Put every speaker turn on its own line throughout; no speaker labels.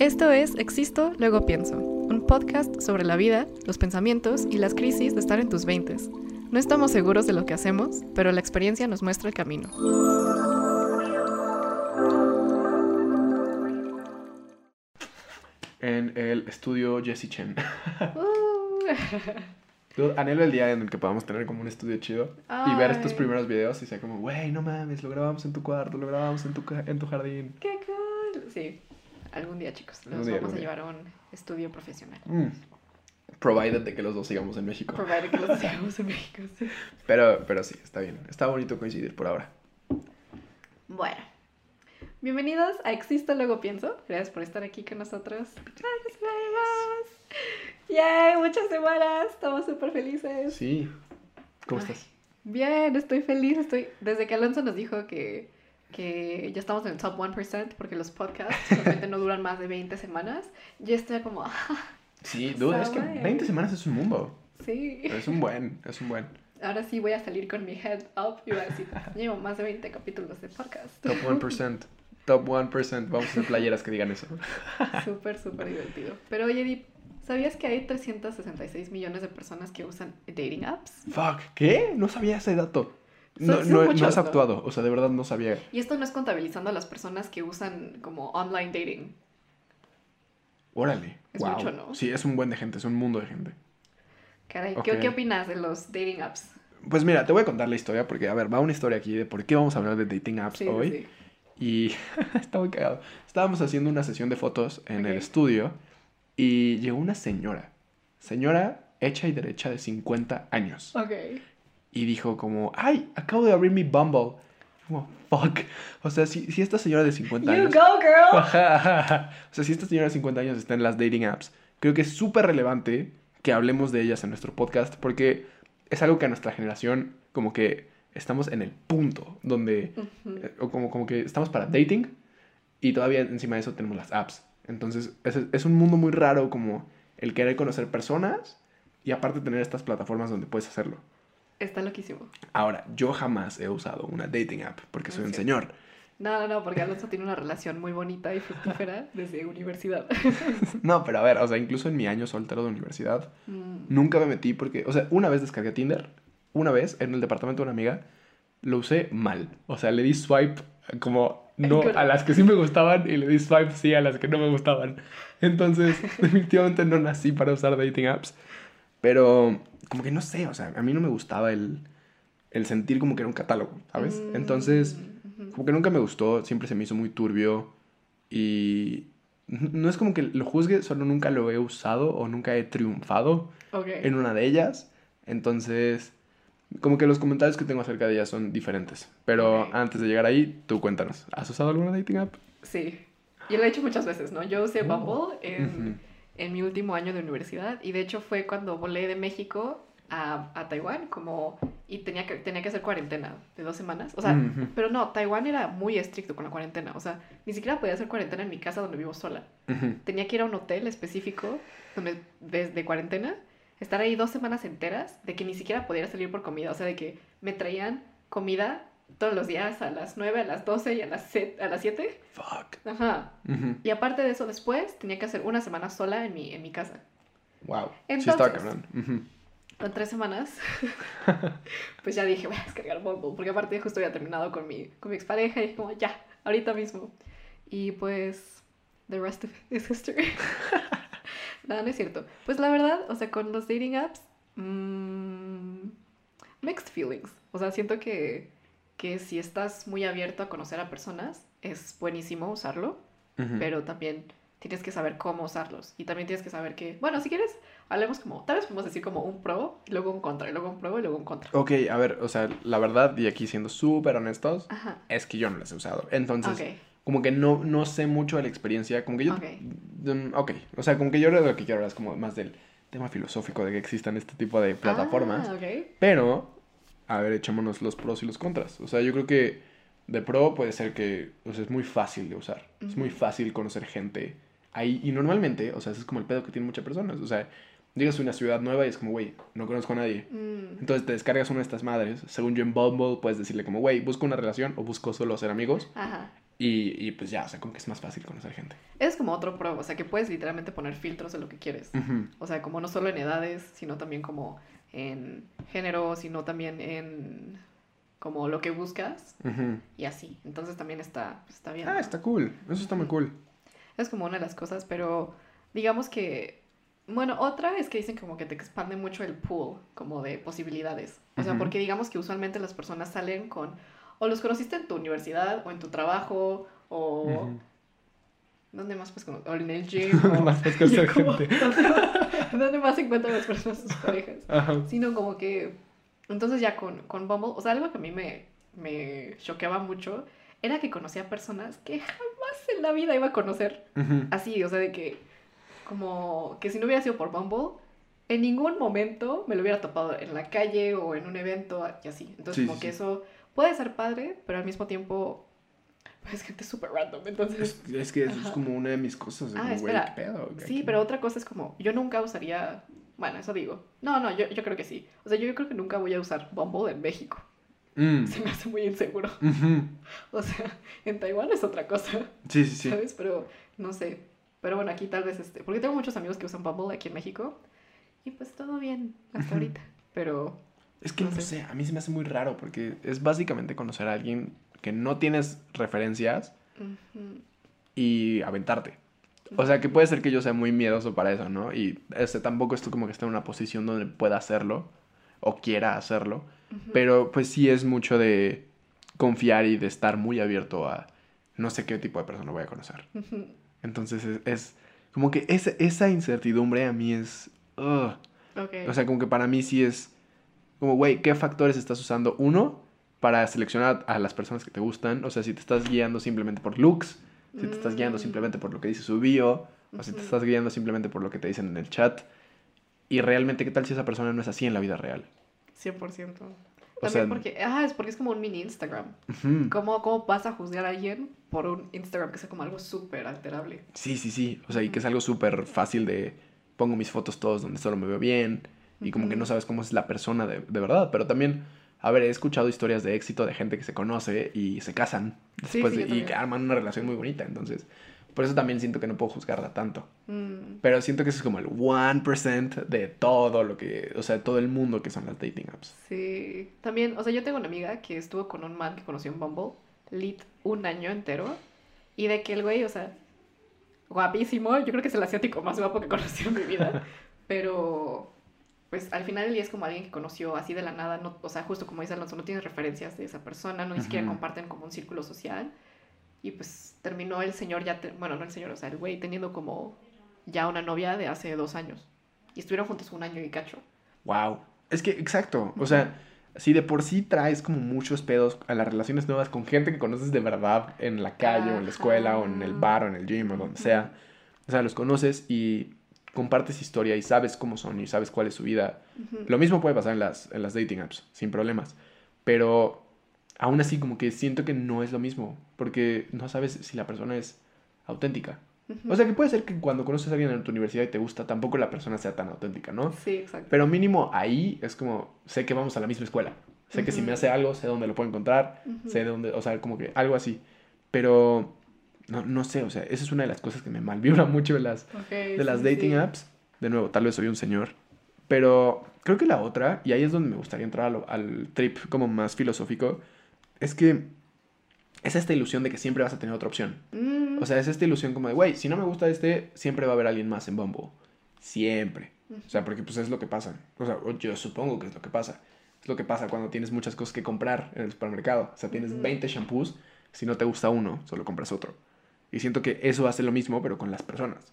Esto es Existo, luego pienso, un podcast sobre la vida, los pensamientos y las crisis de estar en tus veintes. No estamos seguros de lo que hacemos, pero la experiencia nos muestra el camino.
En el estudio Jesse Chen.
Uh.
Anhelo el día en el que podamos tener como un estudio chido y ver estos
Ay.
primeros videos y sea como, güey, no mames, lo grabamos en tu cuarto, lo grabamos en tu, en tu jardín.
¡Qué cool! Sí, algún día, chicos,
día,
vamos a llevar a un estudio profesional.
Mm. Provided de que los dos sigamos en México.
Provided que los hagamos en México. sí.
Pero, pero sí, está bien. Está bonito coincidir por ahora.
Bueno, bienvenidos a Existo, luego pienso. Gracias por estar aquí con nosotros. ¡Gracias, más! ¡Yay! Muchas semanas, estamos súper felices.
Sí. ¿Cómo
Ay.
estás?
Bien, estoy feliz. Estoy... Desde que Alonso nos dijo que, que ya estamos en el top 1%, porque los podcasts realmente no duran más de 20 semanas, yo estoy como, ah,
Sí, duda, es que
Sabe.
20 semanas es un mundo.
sí.
Es un buen, es un buen.
Ahora sí voy a salir con mi head up y voy a decir, llevo más de 20 capítulos de podcast.
Top 1%. Top 1%. Vamos a hacer playeras que digan eso.
Súper, súper divertido. Pero oye, Dip, ¿sabías que hay 366 millones de personas que usan dating apps?
Fuck, ¿qué? No sabía ese dato. No, no, no
muchos, ¿no?
actuado, o sea, de verdad no sabía.
Y esto no es contabilizando a las personas que usan como online dating.
Órale.
Es
wow.
mucho, ¿no?
Sí, es un buen de gente, es un mundo de gente.
Caray. ¿qué, ¿qué opinas de los dating apps?
Pues mira, te voy a contar la historia porque, a ver, va una historia aquí de por qué vamos a hablar de dating apps
Sí,
hoy.
sí.
Y está muy cagado. Estábamos haciendo una sesión de fotos en el estudio y llegó una señora. Señora hecha y derecha de 50 años.
Ok.
Y dijo como, ay, acabo de abrir mi Bumble. Como, fuck. O sea, si, si esta señora de 50
You
años...
go, girl.
Ajá, ajá, ajá. O sea, si esta señora de 50 años está en las dating apps, creo que es súper relevante que hablemos de ellas en nuestro podcast porque es algo que a nuestra generación como que estamos en el punto donde,
Ujú.
eh, o como, como que estamos para dating y todavía encima de eso tenemos las apps. Entonces es, es un mundo muy raro como el querer conocer personas y aparte tener estas plataformas donde puedes hacerlo.
Está loquísimo.
Ahora, yo jamás he usado una dating app porque
No
soy un señor.
No, no, no, porque Alonso tiene una relación muy bonita y fructífera desde universidad.
No, pero a ver, o sea, incluso en mi año soltero de universidad,
Mm.
Nunca me metí porque, o sea, una vez descargué Tinder, una vez en el departamento de una amiga, lo usé mal. O sea, le di swipe como no a las que sí me gustaban y le di swipe sí a las que no me gustaban. Entonces, definitivamente no nací para usar dating apps. Pero, como que no sé, o sea, a mí no me gustaba el, el sentir como que era un catálogo, ¿sabes?
Mm,
Entonces, como que nunca me gustó, siempre se me hizo muy turbio y no es como que lo juzgue, solo nunca lo he usado o nunca he triunfado
Ok.
en una de ellas. Entonces, como que los comentarios que tengo acerca de ellas son diferentes. Pero
Ok.
antes de llegar ahí, tú cuéntanos, ¿has usado alguna dating app?
Sí. Yo lo he hecho muchas veces, ¿no? Yo usé
Oh.
Bumble en,
Ujú.
En mi último año de universidad y de hecho fue cuando volé de México a, a Taiwán como y tenía que, tenía que hacer cuarentena de dos semanas. O sea, pero no, Taiwán era muy estricto con la cuarentena. O sea, ni siquiera podía hacer cuarentena en mi casa donde vivo sola. Tenía que ir a un hotel específico donde desde cuarentena estar ahí dos semanas enteras de que ni siquiera pudiera salir por comida. O sea, de que me traían comida todos los días a las 9, a las 12 y a las, se- a las 7.
Fuck.
Ajá.
Ujú.
Y aparte de eso, después tenía que hacer una semana sola en mi, en mi casa.
Wow. sí
Entonces-
estaba cabrón. Ujú.
En tres semanas, pues ya dije, voy a descargar Bumble, porque aparte justo había terminado con mi, con mi expareja y dije como, ya, ahorita mismo. Y pues, the rest of it is history. Nada, no es cierto. Pues la verdad, o sea, con los dating apps, mm, mixed feelings. O sea, siento que, que si estás muy abierto a conocer a personas, es buenísimo usarlo
Ujú.
pero también tienes que saber cómo usarlos. Y también tienes que saber que, bueno, si quieres, hablemos como, tal vez podemos decir como un pro, y luego un contra, y luego un pro, y luego un contra.
Ok, a ver, o sea, la verdad, y aquí siendo súper honestos,
Ajá.
es que yo no las he usado. Entonces,
Ok.
como que no, no sé mucho de la experiencia, como que yo...
Ok.
Mm, ok, o sea, como que yo lo que quiero hablar es como más del tema filosófico de que existan este tipo de plataformas.
Ah, ok.
Pero, a ver, echémonos los pros y los contras. O sea, yo creo que de pro puede ser que o sea, es muy fácil de usar. Es muy fácil conocer gente ahí. Y normalmente, o sea, ese es como el pedo que tienen muchas personas. O sea, llegas a una ciudad nueva y es como, güey, no conozco a nadie.
Mm,
Entonces te descargas una de estas madres. Según yo en Bumble puedes decirle como, güey, busco una relación o busco solo ser amigos.
Ajá.
Y, y pues ya, o sea, como que es más fácil conocer gente.
Es como otro pro, o sea, que puedes literalmente poner filtros de lo que quieres.
Ujú.
O sea, como no solo en edades, sino también como en género, sino también en como lo que buscas y así. Entonces también está, está bien.
Ah, está cool. Eso está muy cool.
Es como una de las cosas, pero digamos que, bueno, otra es que dicen como que te expande mucho el pool, como de posibilidades. O sea, porque digamos que usualmente las personas salen con, o los conociste en tu universidad, o en tu trabajo, o... ¿Dónde más pues cono- O en el gym. o-
Más puedes conocer
como-
gente.
¿dónde, más encuentran las personas sus parejas?
Ajá.
Sino como que... Entonces ya con, con Bumble, o sea, algo que a mí me, me choqueaba mucho era que conocía personas que jamás en la vida iba a conocer. Así, o sea, de que... Como que si no hubiera sido por Bumble, en ningún momento me lo hubiera topado en la calle o en un evento y así. Entonces
Sí,
como
sí,
que eso puede ser padre, pero al mismo tiempo... Pues gente súper random, entonces...
Es, es que eso es como una de mis cosas.
Ah,
como,
espera.
¿qué pedo?
Sí,
Aquí.
pero otra cosa es como, yo nunca usaría, bueno, eso digo. No, no, yo, yo creo que sí. O sea, yo creo que nunca voy a usar Bumble en México.
Mm.
Se me hace muy inseguro. O sea, en Taiwán es otra cosa,
Sí, sí, sí.
¿sabes? Pero no sé. Pero bueno, aquí tal vez este, porque tengo muchos amigos que usan Bumble aquí en México y pues todo bien hasta ahorita. Pero
Es que
No
no,
sé.
sé, a mí se me hace muy raro porque es básicamente conocer a alguien que no tienes referencias y aventarte. O sea, que puede ser que yo sea muy miedoso para eso, ¿no? Y este, tampoco estoy como que esté en una posición donde pueda hacerlo o quiera hacerlo. Pero pues sí es mucho de confiar y de estar muy abierto a no sé qué tipo de persona voy a conocer. Entonces es, es como que esa, esa incertidumbre a mí es... ugh.
Ok.
O sea, como que para mí sí es como, güey, ¿qué factores estás usando? Uno, para seleccionar a las personas que te gustan. O sea, si te estás guiando simplemente por looks, si te estás guiando
Mm.
simplemente por lo que dice su bio, o si te estás guiando simplemente por lo que te dicen en el chat. Y realmente, ¿qué tal si esa persona no es así en la vida real?
100%. También
O sea-
porque, ah, es porque es como un mini Instagram.
Ujú.
¿Cómo, ¿Cómo vas a juzgar a alguien por un Instagram que sea como algo súper alterable?
Sí, sí, sí. O sea, y que es algo súper fácil de pongo mis fotos todos donde solo me veo bien y como que no sabes cómo es la persona de, de verdad. Pero también, a ver, he escuchado historias de éxito de gente que se conoce y se casan
Sí,
después
sí,
de-
yo
y que arman una relación muy bonita. Entonces, por eso también siento que no puedo juzgarla tanto.
Mm,
Pero siento que eso es como el 1% de todo lo que, o sea, de todo el mundo que son las dating apps.
sí. También, o sea, yo tengo una amiga que estuvo con un man que conoció en Bumble, lit, un año entero. Y de que el güey, o sea, guapísimo. Yo creo que es el asiático más guapo que conocí en mi vida. Pero, pues al final el día es como alguien que conoció así de la nada. No, o sea, justo como dice Alonso, no tienes referencias de esa persona, no ni siquiera comparten como un círculo social. Y pues terminó el señor ya, te- bueno, no el señor, o sea, el güey teniendo como ya una novia de hace dos años. Y estuvieron juntos un año y cacho.
Wow. Es que, exacto. O sea, si de por sí traes como muchos pedos a las relaciones nuevas con gente que conoces de verdad en la calle o en la escuela o en el bar o en el gym o donde sea. O sea, los conoces y compartes historia y sabes cómo son y sabes cuál es su vida. Lo mismo puede pasar en las, en las dating apps, sin problemas. Pero aún así como que siento que no es lo mismo, porque no sabes si la persona es auténtica.
Ujú.
O sea, que puede ser que cuando conoces a alguien en tu universidad y te gusta, tampoco la persona sea tan auténtica, ¿no?
Sí, exacto.
Pero mínimo ahí es como, sé que vamos a la misma escuela. Sé que si me hace algo, sé dónde lo puedo encontrar, sé de dónde, o sea, como que algo así. Pero no, no sé, o sea, esa es una de las cosas que me malvibra mucho de las, de las
sí,
dating
sí.
apps. De nuevo, tal vez soy un señor. Pero creo que la otra, y ahí es donde me gustaría entrar a lo- al trip como más filosófico, es que es esta ilusión de que siempre vas a tener otra opción.
Mm,
O sea, es esta ilusión como de, güey, si no me gusta este, siempre va a haber alguien más en Bumble. Siempre. O sea, porque pues es lo que pasa. O sea, yo supongo que es lo que pasa. Es lo que pasa cuando tienes muchas cosas que comprar en el supermercado. O sea, tienes
Ujú.
20 shampoos, si no te gusta uno, solo compras otro. Y siento que eso hace lo mismo, pero con las personas.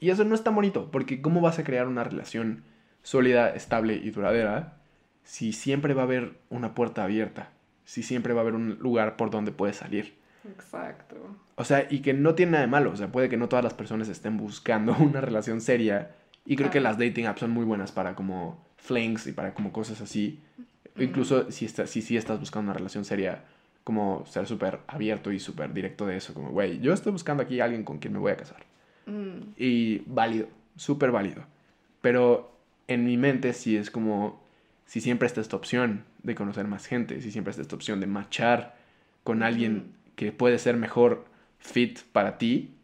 Y eso no es tan bonito, porque ¿cómo vas a crear una relación sólida, estable y duradera si siempre va a haber una puerta abierta? Si siempre va a haber un lugar por donde puedes salir.
Exacto.
O sea, y que no tiene nada de malo. O sea, puede que no todas las personas estén buscando una relación seria. Y creo que las dating apps son muy buenas para como flings y para como cosas así.
Mm.
Incluso si, está, si, si estás buscando una relación seria, como ser súper abierto y súper directo de eso. Como, güey, yo estoy buscando aquí a alguien con quien me voy a casar.
Mm,
Y válido, súper válido. Pero en mi mente sí es como, si siempre está esta opción de conocer más gente, si siempre está esta opción de machar con alguien que puede ser mejor fit para ti,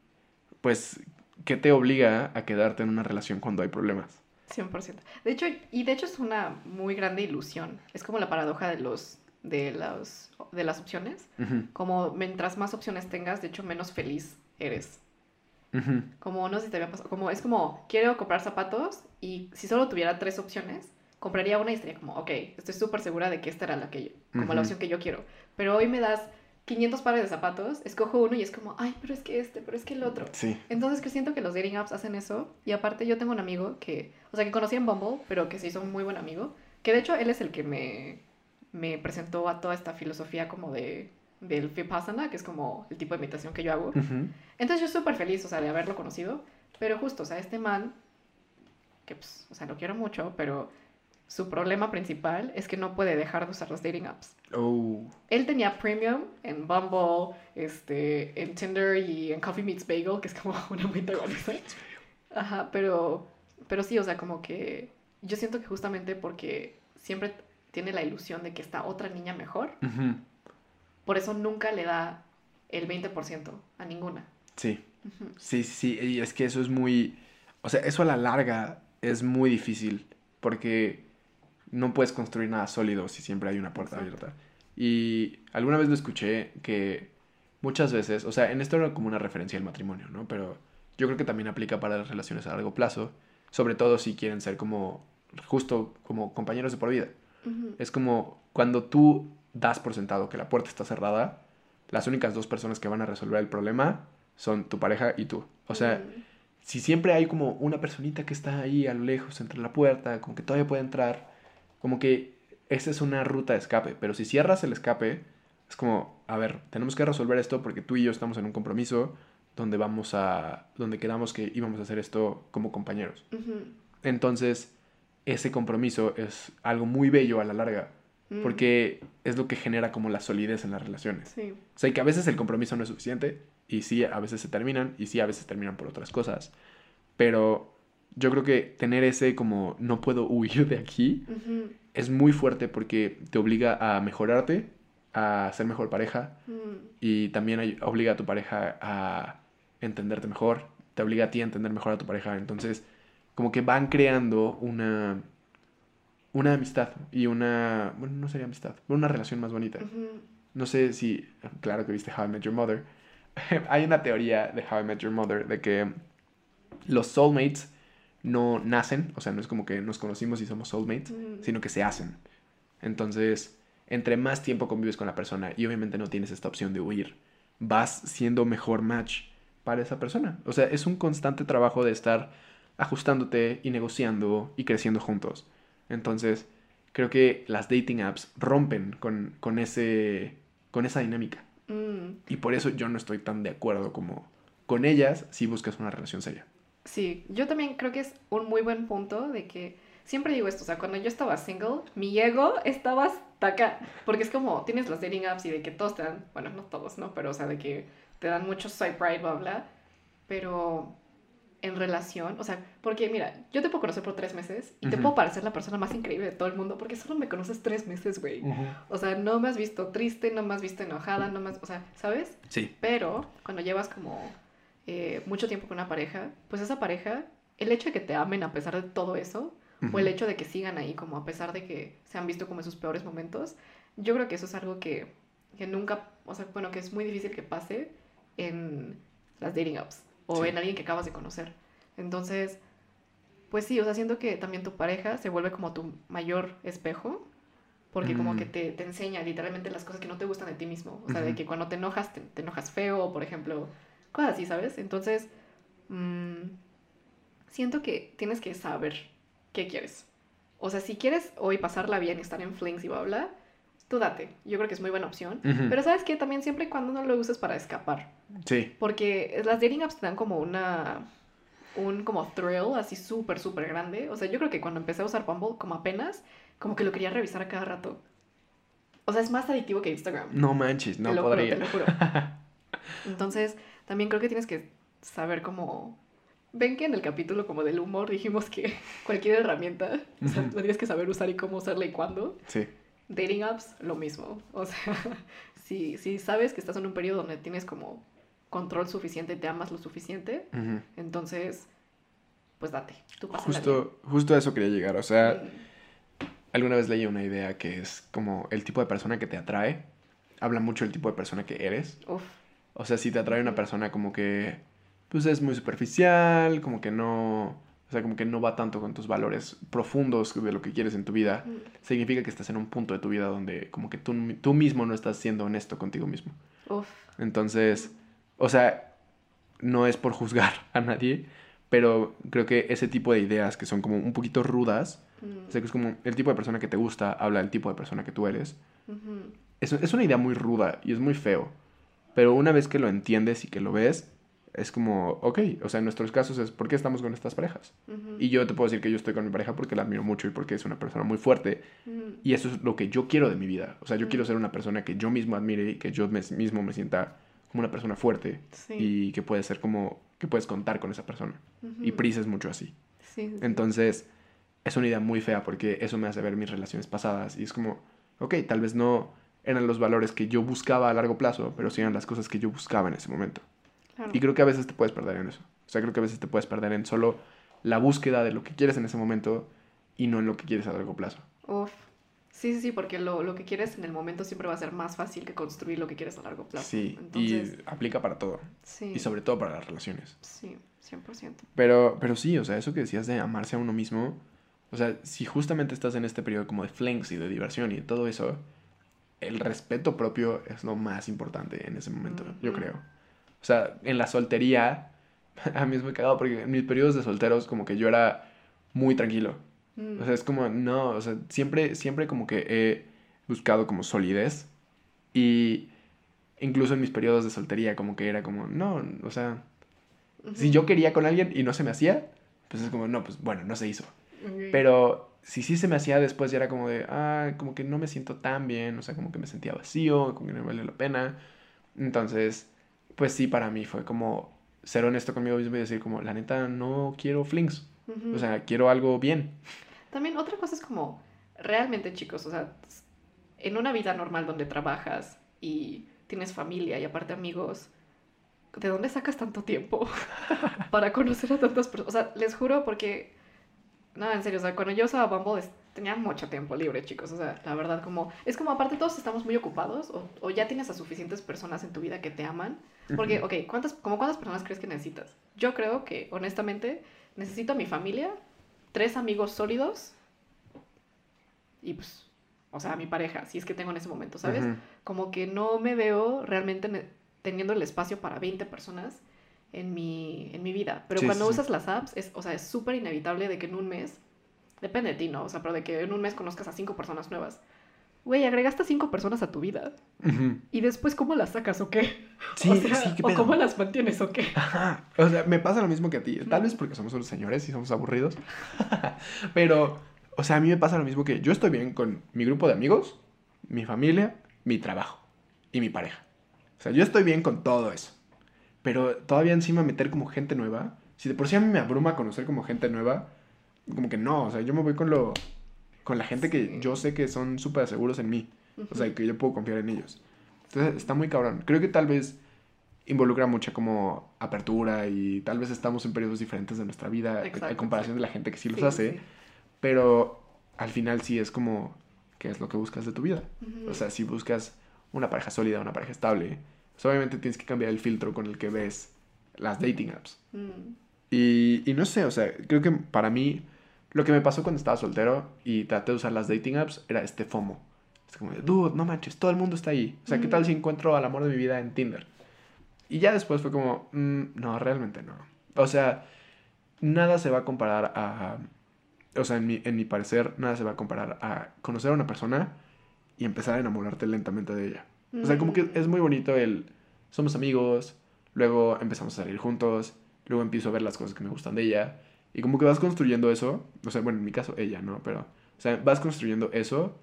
pues, ¿qué te obliga a quedarte en una relación cuando hay problemas?
100%. De hecho, y de hecho es una muy grande ilusión. Es como la paradoja de los de los de las opciones.
Ujú,
Como mientras más opciones tengas, de hecho menos feliz eres.
ujú,
Como no sé si te había pasado, como es como quiero comprar zapatos y si solo tuviera tres opciones, compraría una y estaría como, ok, estoy súper segura de que esta era la que yo, como la
Ujú.
opción que yo quiero. Pero hoy me das 500 pares de zapatos, escojo uno y es como, ay, pero es que este, pero es que el otro.
Sí.
Entonces que siento que los dating apps hacen eso. Y aparte yo tengo un amigo que, o sea, que conocí en Bumble, pero que se hizo un muy buen amigo. Que de hecho él es el que me, me presentó a toda esta filosofía como de del Vipassana, que es como el tipo de meditación que yo hago.
Ujú,
Entonces yo súper feliz, o sea, de haberlo conocido. Pero justo, o sea, este man, que pues, o sea, lo quiero mucho, pero su problema principal es que no puede dejar de usar los dating apps.
Oh.
Él tenía premium en Bumble, este, en Tinder y en Coffee Meets Bagel, que es como una antagonista. Ajá, pero, pero sí, o sea, como que yo siento que justamente porque siempre tiene la ilusión de que está otra niña mejor, por eso nunca le da el 20% a ninguna.
Sí. Sí, sí, sí, y es que eso es muy, o sea, eso a la larga es muy difícil porque no puedes construir nada sólido si siempre hay una puerta
Exacto.
abierta. Y alguna vez lo escuché que muchas veces, o sea, en esto era como una referencia al matrimonio, ¿no? Pero yo creo que también aplica para las relaciones a largo plazo, sobre todo si quieren ser como, justo como compañeros de por vida. Es como cuando tú das por sentado que la puerta está cerrada, las únicas dos personas que van a resolver el problema son tu pareja y tú. O sea, si siempre hay como una personita que está ahí a lo lejos entre la puerta, como que todavía puede entrar, como que esa es una ruta de escape, pero si cierras el escape, es como, a ver, tenemos que resolver esto porque tú y yo estamos en un compromiso donde vamos a, donde quedamos que íbamos a hacer esto como compañeros. Entonces, ese compromiso es algo muy bello a la larga,
Mm,
porque es lo que genera como la solidez en las relaciones.
Sí.
O sea, que a veces el compromiso no es suficiente y sí, a veces se terminan y sí, a veces terminan por otras cosas. Pero yo creo que tener ese como no puedo huir de aquí es muy fuerte porque te obliga a mejorarte, a ser mejor pareja
Mm,
y también obliga a tu pareja a entenderte mejor, te obliga a ti a entender mejor a tu pareja. Entonces, como que van creando una, una amistad y una, bueno, no sería amistad, una relación más bonita. No sé si, claro que viste How I Met Your Mother. Hay una teoría de How I Met Your Mother de que los soulmates no nacen, o sea, no es como que nos conocimos y somos soulmates, sino que se hacen. Entonces, entre más tiempo convives con la persona y obviamente no tienes esta opción de huir, vas siendo mejor match para esa persona. O sea, es un constante trabajo de estar ajustándote y negociando y creciendo juntos. Entonces, creo que las dating apps rompen con, con, ese, con esa dinámica.
Mm,
Y por eso yo no estoy tan de acuerdo como con ellas si buscas una relación seria.
Sí, yo también creo que es un muy buen punto de que siempre digo esto, o sea, cuando yo estaba single, mi ego estaba hasta acá, porque es como tienes las dating apps y de que todos te dan, bueno, no todos, ¿no? Pero o sea, de que te dan mucho swipe right, bla, bla, pero en relación, o sea, porque mira, yo te puedo conocer por tres meses y te puedo parecer la persona más increíble de todo el mundo porque solo me conoces tres meses, güey. O sea, no me has visto triste, no me has visto enojada, no me has, o sea, ¿sabes?
Sí.
Pero cuando llevas como eh, mucho tiempo con una pareja, pues esa pareja, el hecho de que te amen a pesar de todo eso, o el hecho de que sigan ahí como a pesar de que se han visto como en sus peores momentos, yo creo que eso es algo que, que nunca, o sea, bueno, que es muy difícil que pase en las dating apps o
Sí.
en alguien que acabas de conocer. Entonces, pues sí, o sea, siento que también tu pareja se vuelve como tu mayor espejo. Porque como
Mm.
que te, te enseña literalmente las cosas que no te gustan de ti mismo. O sea, de
Ujú.
que cuando te enojas, te, te enojas feo, por ejemplo. Cosas así, ¿sabes? Entonces, mm, siento que tienes que saber qué quieres. O sea, si quieres hoy pasarla bien y estar en flings y bla, bla, tú date. Yo creo que es muy buena opción. Pero sabes que también siempre y cuando no lo uses para escapar.
Sí.
Porque las dating apps te dan como una. Un como thrill así súper, súper grande. O sea, yo creo que cuando empecé a usar Bumble, como apenas, como que lo quería revisar a cada rato. O sea, es más adictivo que Instagram.
No manches, no
te lo
podría.
juro, te lo juro. Entonces, también creo que tienes que saber cómo... Ven que en el capítulo como del humor dijimos que cualquier herramienta, o sea,
Ujú.
lo tienes que saber usar y cómo usarla y cuándo.
Sí.
Dating apps, lo mismo. O sea, si, si sabes que estás en un periodo donde tienes como control suficiente, te amas lo suficiente, entonces, pues date. Tú
Justo, justo a eso quería llegar. O sea, alguna vez leí una idea que es como el tipo de persona que te atrae. Habla mucho del tipo de persona que eres.
Uf,
O sea, si te atrae una persona como que, pues es muy superficial, como que no, o sea, como que no va tanto con tus valores profundos de lo que quieres en tu vida,
mm,
significa que estás en un punto de tu vida donde como que tú, tú mismo no estás siendo honesto contigo mismo.
uf,
Entonces, o sea, no es por juzgar a nadie, pero creo que ese tipo de ideas que son como un poquito rudas,
mm,
o sea, que es como el tipo de persona que te gusta, habla del tipo de persona que tú eres, es, es una idea muy ruda y es muy feo. Pero una vez que lo entiendes y que lo ves, es como, ok, o sea, en nuestros casos es, ¿por qué estamos con estas parejas? Y yo te puedo decir que yo estoy con mi pareja porque la admiro mucho y porque es una persona muy fuerte. Y eso es lo que yo quiero de mi vida. O sea, yo quiero ser una persona que yo mismo admire y que yo me- mismo me sienta como una persona fuerte
sí,
y que puede ser como, que puedes contar con esa persona. Y Pris es mucho así.
sí, sí, sí.
Entonces, es una idea muy fea porque eso me hace ver mis relaciones pasadas y es como, ok, tal vez no eran los valores que yo buscaba a largo plazo, pero sí eran las cosas que yo buscaba en ese momento.
Claro.
Y creo que a veces te puedes perder en eso. O sea, creo que a veces te puedes perder en solo la búsqueda de lo que quieres en ese momento y no en lo que quieres a largo plazo.
Uf. Sí, sí, sí, porque lo, lo que quieres en el momento siempre va a ser más fácil que construir lo que quieres a largo plazo.
Sí,
Entonces,
y aplica para todo.
sí,
Y sobre todo para las relaciones.
sí, 100%.
Pero, pero sí, o sea, eso que decías de amarse a uno mismo, o sea, si justamente estás en este periodo como de flings y de diversión y de todo eso, el respeto propio es lo más importante en ese momento, yo creo. O sea, en la soltería, a mí es muy cagado porque en mis periodos de solteros como que yo era muy tranquilo.
Mm,
O sea, es como, no, o sea, siempre, siempre como que he buscado como solidez y incluso en mis periodos de soltería como que era como, no, o sea, si yo quería con alguien y no se me hacía, pues es como, no, pues bueno, no se hizo.
ok.
Pero si sí se me hacía después ya era como de, ah, como que no me siento tan bien, o sea, como que me sentía vacío, como que no me vale la pena. Entonces, pues sí, para mí fue como ser honesto conmigo mismo y decir como, la neta, no quiero flings.
Ujú.
O sea, quiero algo bien.
También otra cosa es como, realmente chicos, o sea, en una vida normal donde trabajas y tienes familia y aparte amigos, ¿de dónde sacas tanto tiempo para conocer a tantas personas? O sea, les juro porque, no, en serio, o sea, cuando yo usaba Bumble tenía mucho tiempo libre, chicos, o sea, la verdad, como, es como aparte todos estamos muy ocupados o, o ya tienes a suficientes personas en tu vida que te aman, porque, ok, ¿cuántas, como cuántas personas crees que necesitas? Yo creo que, honestamente, necesito a mi familia, tres amigos sólidos y pues, o sea, a mi pareja, si es que tengo en ese momento, ¿sabes? Como que no me veo realmente teniendo el espacio para 20 personas en mi, en mi vida. Pero
Sí,
cuando
sí.
usas las apps, es, o sea, es súper inevitable de que en un mes, depende de ti, ¿no? O sea, pero de que en un mes conozcas a cinco personas nuevas. Güey, agregaste a cinco personas a tu vida.
Ujú.
¿Y después cómo las sacas o qué?
Sí,
o sea,
sí, qué
o
pedo.
cómo las mantienes o qué.
Ajá. O sea, me pasa lo mismo que a ti. Tal vez porque somos unos señores y somos aburridos. Pero, o sea, a mí me pasa lo mismo que yo estoy bien con mi grupo de amigos, mi familia, mi trabajo y mi pareja. O sea, yo estoy bien con todo eso. Pero todavía encima meter como gente nueva. Si de por sí a mí me abruma conocer como gente nueva, como que no. O sea, yo me voy con lo. con la gente que
Sí.
yo sé que son súper seguros en mí. O sea, que yo puedo confiar en ellos. Entonces está muy cabrón. Creo que tal vez involucra mucha como apertura y tal vez estamos en periodos diferentes de nuestra vida
Exacto,
en comparación
sí.
de la gente que sí los
Sí,
hace, pero al final sí es como qué es lo que buscas de tu vida.
Ujú.
O sea, si buscas una pareja sólida, una pareja estable, pues obviamente tienes que cambiar el filtro con el que ves las dating apps.
Mm,
Y, y no sé, o sea, creo que para mí lo que me pasó cuando estaba soltero y traté de usar las dating apps era este FOMO. Es como, de, dude, no manches, todo el mundo está ahí. O sea, ¿qué tal si encuentro al amor de mi vida en Tinder? Y ya después fue como, "Mm, no, realmente no. O sea, nada se va a comparar a... O sea, en mi, en mi parecer, nada se va a comparar a conocer a una persona y empezar a enamorarte lentamente de ella. O sea, como que
Mm.
es muy bonito el... Somos amigos, luego empezamos a salir juntos, luego empiezo a ver las cosas que me gustan de ella. Y como que vas construyendo eso, o sea, bueno, en mi caso ella, ¿no? Pero, o sea, vas construyendo eso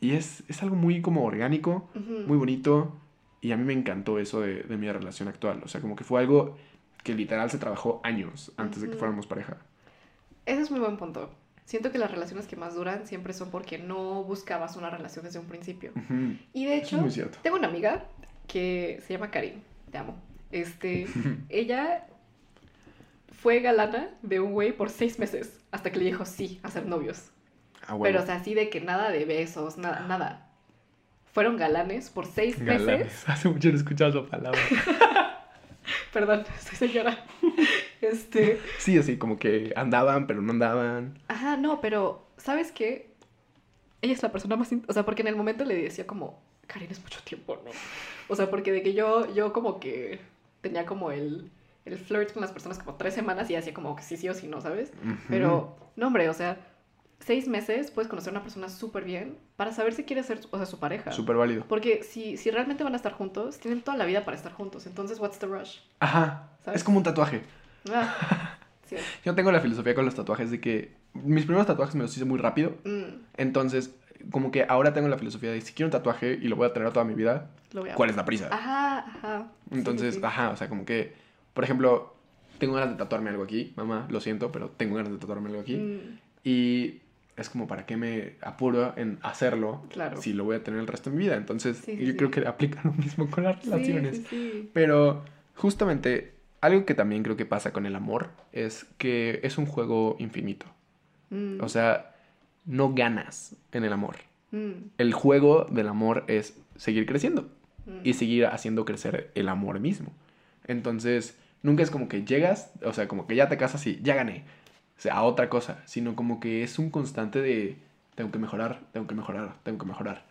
y es, es algo muy como orgánico,
Ujú.
muy bonito. Y a mí me encantó eso de, de mi relación actual. O sea, como que fue algo que literal se trabajó años antes de que fuéramos pareja.
Ese es muy buen punto. siento que las relaciones que más duran siempre son porque no buscabas una relación desde un principio.
Ujú.
Y de hecho, tengo una amiga que se llama Karin, te amo. Este, ella fue galana de un güey por seis meses hasta que le dijo sí a ser novios.
Ah, bueno.
Pero, o sea, así de que nada de besos, nada, nada. Fueron galanes por seis meses.
Galanes. Hace mucho no he escuchado esa palabra.
Perdón, soy señora. Este.
Sí, así como que andaban, pero no andaban.
Ajá, no, pero ¿sabes qué? Ella es la persona más... O sea, porque en el momento le decía como, Karin, es mucho tiempo, ¿no? O sea, porque de que yo, yo como que tenía como el, el flirt con las personas como tres semanas y hacía como que sí, sí o sí no, ¿sabes? Pero, no, hombre, o sea, seis meses puedes conocer a una persona súper bien para saber si quieres ser, o sea, su pareja.
Súper válido.
Porque si, si realmente van a estar juntos, tienen toda la vida para estar juntos. Entonces, what's the rush?
Ajá.
¿Sabes?
Es como un tatuaje.
Ah, sí.
Yo tengo la filosofía con los tatuajes de que mis primeros tatuajes me los hice muy rápido.
Mm,
Entonces, como que ahora tengo la filosofía de si quiero un tatuaje y lo voy a tener toda mi vida,
lo voy a...
¿cuál es la prisa?
Ajá, ajá.
Entonces,
sí, sí.
ajá, o sea, como que, por ejemplo, tengo ganas de tatuarme algo aquí, mamá, lo siento, pero tengo ganas de tatuarme algo aquí.
Mm,
Y es como, ¿para qué me apuro en hacerlo
Claro.
si lo voy a tener el resto de mi vida? Entonces,
Sí,
yo
sí.
creo que aplica lo mismo con las relaciones.
sí.
Pero justamente algo que también creo que pasa con el amor es que es un juego infinito.
Mm,
O sea, no ganas en el amor.
mm,
El juego del amor es seguir creciendo
mm.
y seguir haciendo crecer el amor mismo. Entonces, nunca es como que llegas, o sea, como que ya te casas y ya gané, o sea, a otra cosa, sino como que es un constante de tengo que mejorar, tengo que mejorar, tengo que mejorar.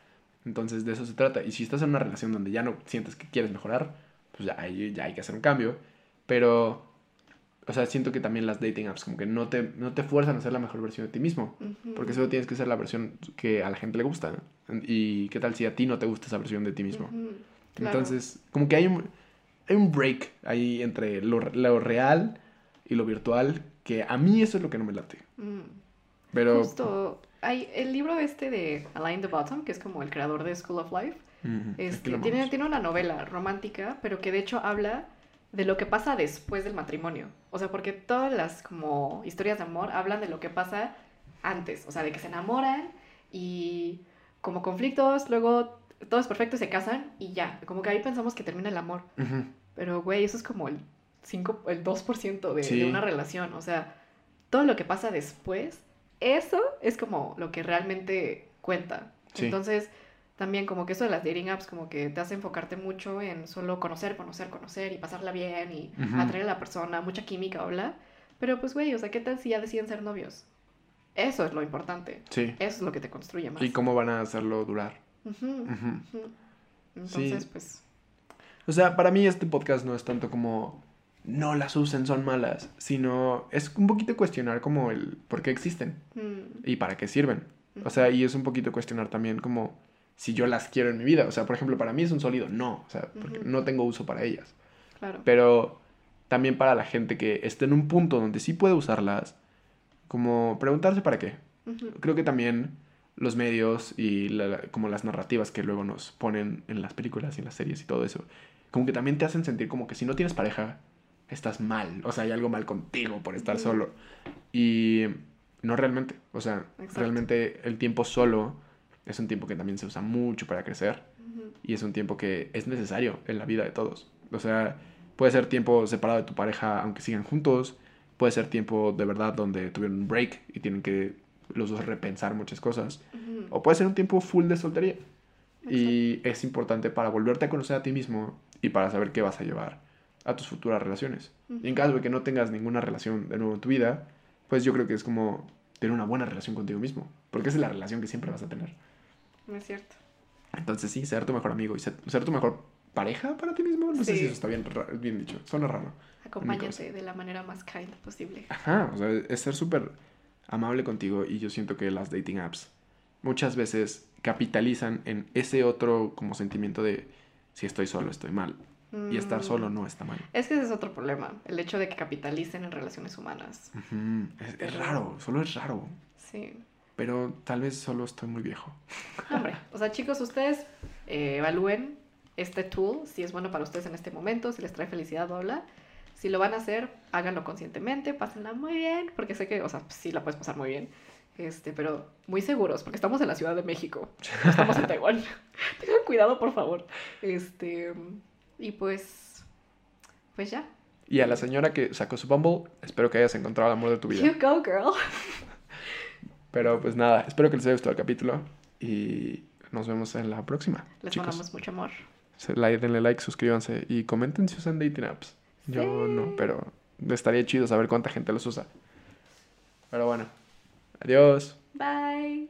Entonces, de eso se trata. Y si estás en una relación donde ya no sientes que quieres mejorar, pues ya, hay- ya hay que hacer un cambio. Pero, o sea, siento que también las dating apps como que no te, no te fuerzan a ser la mejor versión de ti mismo. Porque solo tienes que ser la versión que a la gente le gusta. ¿Y qué tal si a ti no te gusta esa versión de ti mismo?
Claro.
Entonces, como que hay un, hay un break ahí entre lo, lo real y lo virtual, que a mí eso es lo que no me late.
Mm.
Pero...
Justo, hay el libro este de Align the Bottom, que es como el creador de School of Life, este, tiene, tiene una novela romántica, pero que de hecho habla de lo que pasa después del matrimonio. O sea, porque todas las como historias de amor hablan de lo que pasa antes, o sea, de que se enamoran y como conflictos, luego todo es perfecto y se casan y ya, como que ahí pensamos que termina el amor.
Ujú,
Pero, güey, eso es como el 5, el 2% de,
Sí.
de una relación. O sea, todo lo que pasa después, eso es como lo que realmente cuenta.
Sí.
Entonces, también como que eso de las dating apps como que te hace enfocarte mucho en solo conocer, conocer, conocer y pasarla bien y
Ujú.
atraer a la persona, mucha química, habla. Pero pues, güey, o sea, ¿qué tal si ya deciden ser novios? Eso es lo importante.
Sí.
Eso es lo que te construye más.
¿Y cómo van a hacerlo durar?
Entonces,
Sí.
pues,
O sea, para mí este podcast no es tanto como no las usen, son malas, sino es un poquito cuestionar como el por qué existen
mm,
y para qué sirven. O sea, y es un poquito cuestionar también como si yo las quiero en mi vida. O sea, por ejemplo, para mí es un sólido no, o sea, porque no tengo uso para ellas.
claro.
Pero también para la gente que esté en un punto donde sí puede usarlas, como preguntarse para qué. Creo que también los medios y la- como las narrativas que luego nos ponen en las películas y en las series y todo eso, como que también te hacen sentir como que si no tienes pareja, estás mal. O sea, hay algo mal contigo por estar solo. Y no realmente. O sea,
Exacto.
realmente el tiempo solo es un tiempo que también se usa mucho para crecer y es un tiempo que es necesario en la vida de todos. O sea, puede ser tiempo separado de tu pareja aunque sigan juntos, puede ser tiempo de verdad donde tuvieron un break y tienen que los dos repensar muchas cosas,
Ujú.
o puede ser un tiempo full de soltería. Y es importante para volverte a conocer a ti mismo y para saber qué vas a llevar a tus futuras relaciones. Y en caso de que no tengas ninguna relación de nuevo en tu vida, pues yo creo que es como tener una buena relación contigo mismo, porque esa es la relación que siempre vas a tener.
No es cierto.
Entonces sí, ser tu mejor amigo y ser, ser tu mejor pareja para ti mismo. No sé
Sí.
si eso está bien, bien dicho. Suena raro.
Acompáñate de la manera más kind posible.
Ajá, o sea, es ser súper amable contigo y yo siento que las dating apps muchas veces capitalizan en ese otro como sentimiento de si estoy solo estoy mal y estar
Mm.
solo no está mal.
Es que ese es otro problema, el hecho de que capitalicen en relaciones humanas.
Es, raro, solo es raro,
Sí.
pero tal vez solo estoy muy viejo.
Hombre, o sea, chicos, ustedes eh, evalúen este tool, si es bueno para ustedes en este momento, si les trae felicidad o bla. Si lo van a hacer, háganlo conscientemente, pásenla muy bien, porque sé que, o sea, sí la puedes pasar muy bien. Este, pero muy seguros, porque estamos en la Ciudad de México. No estamos en Taiwán. Tengan cuidado, por favor. Este, y pues, pues ya.
Y a la señora que sacó su Bumble, espero que hayas encontrado el amor de tu vida.
You go, girl.
Pero pues nada, espero que les haya gustado el capítulo y nos vemos en la próxima.
Les
chicos.
mandamos mucho amor.
Denle like, suscríbanse y comenten si usan dating apps. Yo
Sí.
no, pero estaría chido saber cuánta gente los usa. Pero bueno, adiós.
Bye.